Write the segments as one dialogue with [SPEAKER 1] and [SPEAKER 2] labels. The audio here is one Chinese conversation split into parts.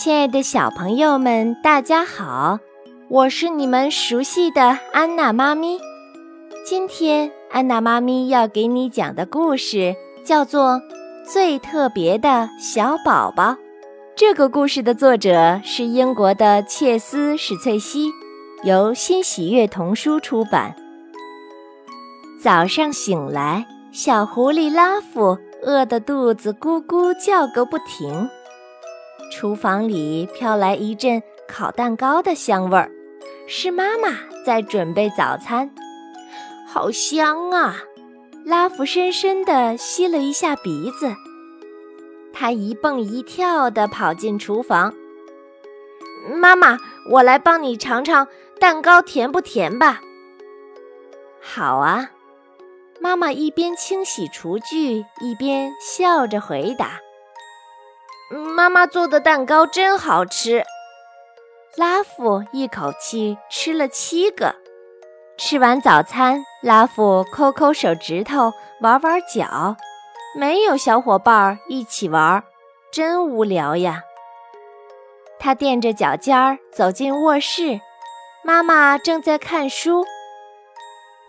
[SPEAKER 1] 亲爱的小朋友们，大家好！我是你们熟悉的安娜妈咪。今天，安娜妈咪要给你讲的故事叫做《最特别的小宝宝》。这个故事的作者是英国的切斯·史翠西，由新喜悦童书出版。早上醒来，小狐狸拉夫饿得肚子咕咕叫个不停。厨房里飘来一阵烤蛋糕的香味儿，是妈妈在准备早餐，好香啊！拉夫深深地吸了一下鼻子，他一蹦一跳地跑进厨房。妈妈，我来帮你尝尝蛋糕甜不甜吧。好啊，妈妈一边清洗厨具，一边笑着回答。妈妈做的蛋糕真好吃，拉夫一口气吃了七个。吃完早餐，拉夫抠抠手指头，玩玩脚，没有小伙伴一起玩，真无聊呀。他垫着脚尖儿走进卧室，妈妈正在看书。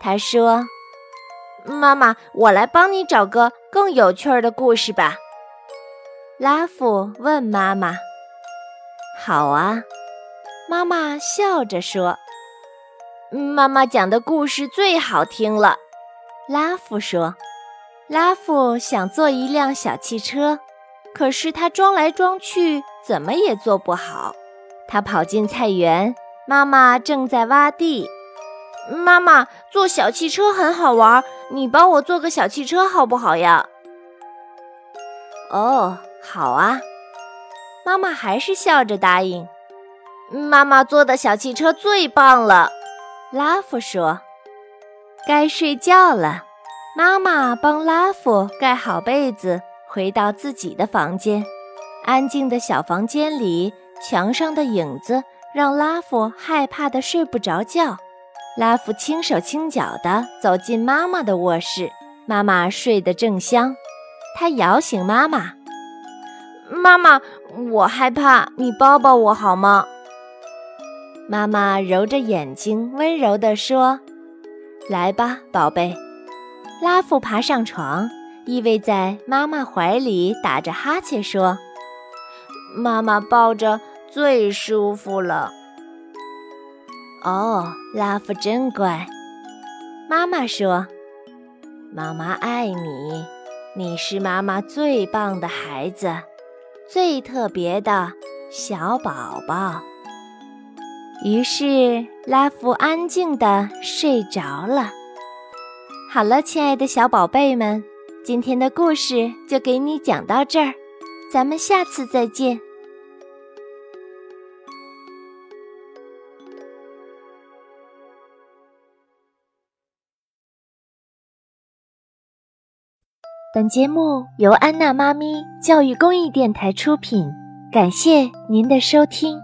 [SPEAKER 1] 他说：“妈妈，我来帮你找个更有趣儿的故事吧。”拉夫问妈妈：“好啊。”妈妈笑着说：“妈妈讲的故事最好听了。”拉夫说：“拉夫想做一辆小汽车，可是他装来装去怎么也做不好。他跑进菜园，妈妈正在挖地。妈妈，做小汽车很好玩，你帮我做个小汽车好不好呀？”哦。好啊，妈妈还是笑着答应。妈妈做的小汽车最棒了，拉夫说。该睡觉了，妈妈帮拉夫盖好被子，回到自己的房间。安静的小房间里，墙上的影子让拉夫害怕的睡不着觉。拉夫轻手轻脚地走进妈妈的卧室，妈妈睡得正香，他摇醒妈妈。妈妈，我害怕，你抱抱我好吗？妈妈揉着眼睛，温柔地说：“来吧，宝贝。”拉夫爬上床，依偎在妈妈怀里，打着哈欠说：“妈妈抱着最舒服了。”哦，拉夫真乖。妈妈说：“妈妈爱你，你是妈妈最棒的孩子。”最特别的小宝宝。于是拉夫安静地睡着了。好了，亲爱的小宝贝们，今天的故事就给你讲到这儿，咱们下次再见。本节目由安娜妈咪教育公益电台出品，感谢您的收听。